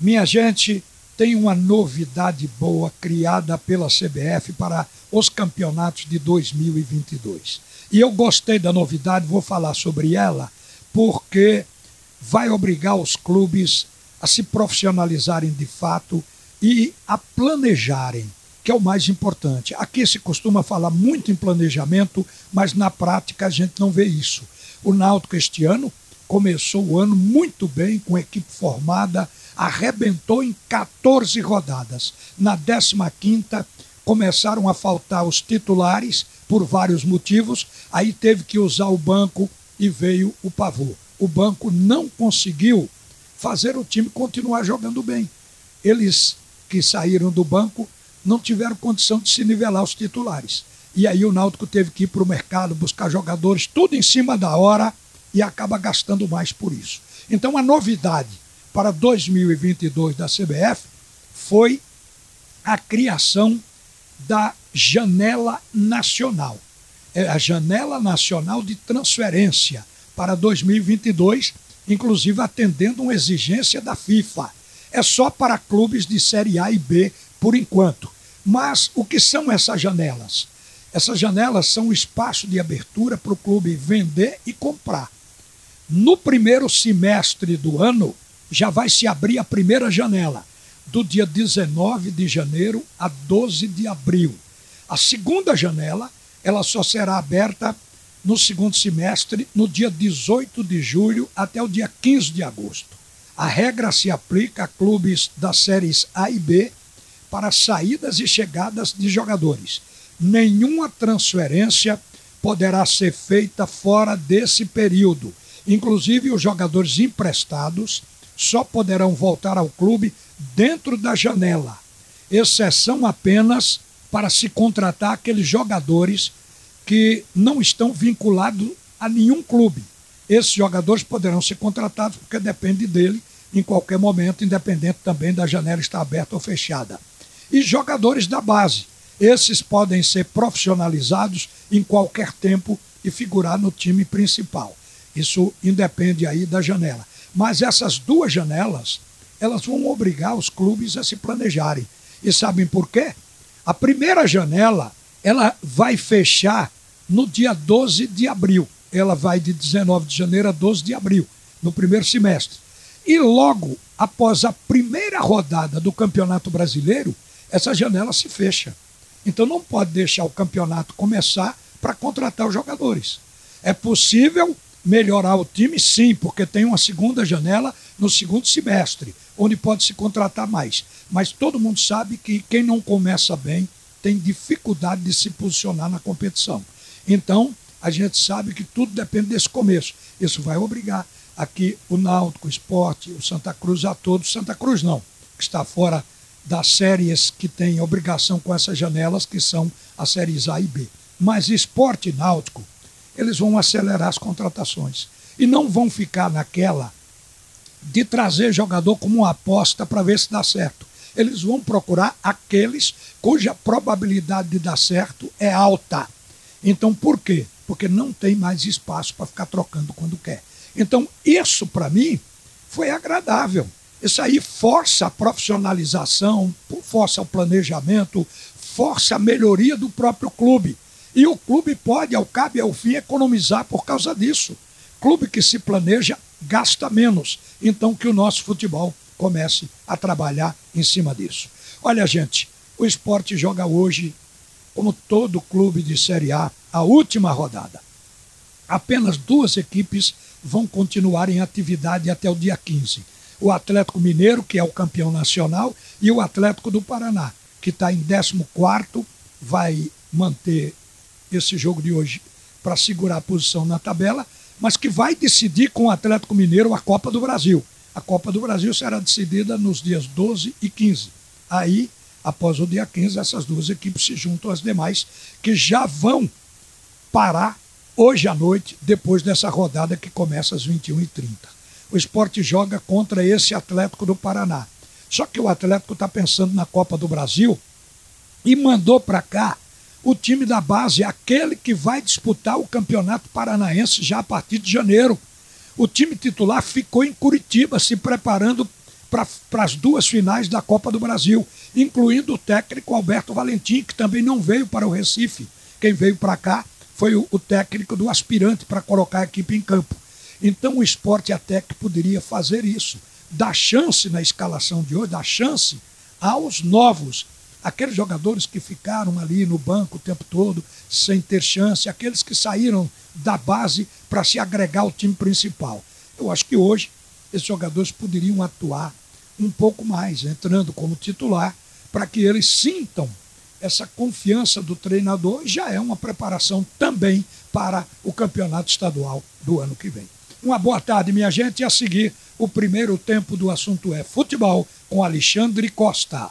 Minha gente, tem uma novidade boa criada pela CBF para os campeonatos de 2022. E eu gostei da novidade, vou falar sobre ela, porque vai obrigar os clubes a se profissionalizarem de fato e a planejarem, que é o mais importante. Aqui se costuma falar muito em planejamento, mas na prática a gente não vê isso. O Náutico este ano começou o ano muito bem, com equipe formada, arrebentou em 14 rodadas. Na 15 começaram a faltar os titulares por vários motivos, aí teve que usar o banco e veio o pavô. O banco não conseguiu fazer o time continuar jogando bem. Eles que saíram do banco não tiveram condição de se nivelar os titulares. E aí o Náutico teve que ir para o mercado buscar jogadores, tudo em cima da hora, e acaba gastando mais por isso. Então a novidade para 2022 da CBF foi a criação da janela nacional. É a janela nacional de transferência para 2022, inclusive atendendo uma exigência da FIFA. É só para clubes de Série A e B por enquanto. Mas o que são essas janelas? Essas janelas são o espaço de abertura para o clube vender e comprar. No primeiro semestre do ano, já vai se abrir a primeira janela, do dia 19 de janeiro a 12 de abril. A segunda janela, ela só será aberta no segundo semestre, no dia 18 de julho até o dia 15 de agosto. A regra se aplica a clubes das séries A e B para saídas e chegadas de jogadores. Nenhuma transferência poderá ser feita fora desse período. Inclusive, os jogadores emprestados só poderão voltar ao clube dentro da janela, exceção apenas para se contratar aqueles jogadores que não estão vinculados a nenhum clube. Esses jogadores poderão ser contratados porque depende dele em qualquer momento, independente também da janela estar aberta ou fechada. E jogadores da base. Esses podem ser profissionalizados em qualquer tempo e figurar no time principal. Isso independe aí da janela. Mas essas duas janelas, elas vão obrigar os clubes a se planejarem. E sabem por quê? A primeira janela, ela vai fechar no dia 12 de abril. Ela vai de 19 de janeiro a 12 de abril, no primeiro semestre. E logo após a primeira rodada do Campeonato Brasileiro, essa janela se fecha. Então não pode deixar o campeonato começar para contratar os jogadores. É possível melhorar o time, sim, porque tem uma segunda janela no segundo semestre, onde pode se contratar mais. Mas todo mundo sabe que quem não começa bem tem dificuldade de se posicionar na competição. Então, a gente sabe que tudo depende desse começo. Isso vai obrigar aqui o Náutico, o Esporte, o Santa Cruz a todos. Santa Cruz não, que está fora das séries que têm obrigação com essas janelas, que são as séries A e B. Mas Esporte e Náutico eles vão acelerar as contratações. E não vão ficar naquela de trazer jogador como uma aposta para ver se dá certo. Eles vão procurar aqueles cuja probabilidade de dar certo é alta. Então, por quê? Porque não tem mais espaço para ficar trocando quando quer. Então, isso para mim foi agradável. Isso aí força a profissionalização, força o planejamento, força a melhoria do próprio clube. E o clube pode, ao cabo e ao fim, economizar por causa disso. Clube que se planeja gasta menos. Então que o nosso futebol comece a trabalhar em cima disso. Olha, gente, o esporte joga hoje, como todo clube de Série A, a última rodada. Apenas duas equipes vão continuar em atividade até o dia 15. O Atlético Mineiro, que é o campeão nacional, e o Atlético do Paraná, que está em 14, vai manter esse jogo de hoje para segurar a posição na tabela, mas que vai decidir com o Atlético Mineiro a Copa do Brasil. A Copa do Brasil será decidida nos dias 12 e 15. Aí, após o dia 15, essas duas equipes se juntam às demais, que já vão parar hoje à noite, depois dessa rodada que começa às 21h30. O esporte joga contra esse Atlético do Paraná. Só que o Atlético está pensando na Copa do Brasil e mandou para cá o time da base, aquele que vai disputar o Campeonato Paranaense já a partir de janeiro. O time titular ficou em Curitiba se preparando para as duas finais da Copa do Brasil, incluindo o técnico Alberto Valentim, que também não veio para o Recife. Quem veio para cá foi o, o técnico do aspirante para colocar a equipe em campo. Então o esporte até que poderia fazer isso, dar chance na escalação de hoje, dar chance aos novos, aqueles jogadores que ficaram ali no banco o tempo todo sem ter chance, aqueles que saíram da base para se agregar ao time principal. Eu acho que hoje esses jogadores poderiam atuar um pouco mais, entrando como titular, para que eles sintam essa confiança do treinador já é uma preparação também para o campeonato estadual do ano que vem. Uma boa tarde, minha gente, e a seguir o primeiro tempo do assunto é futebol com Alexandre Costa.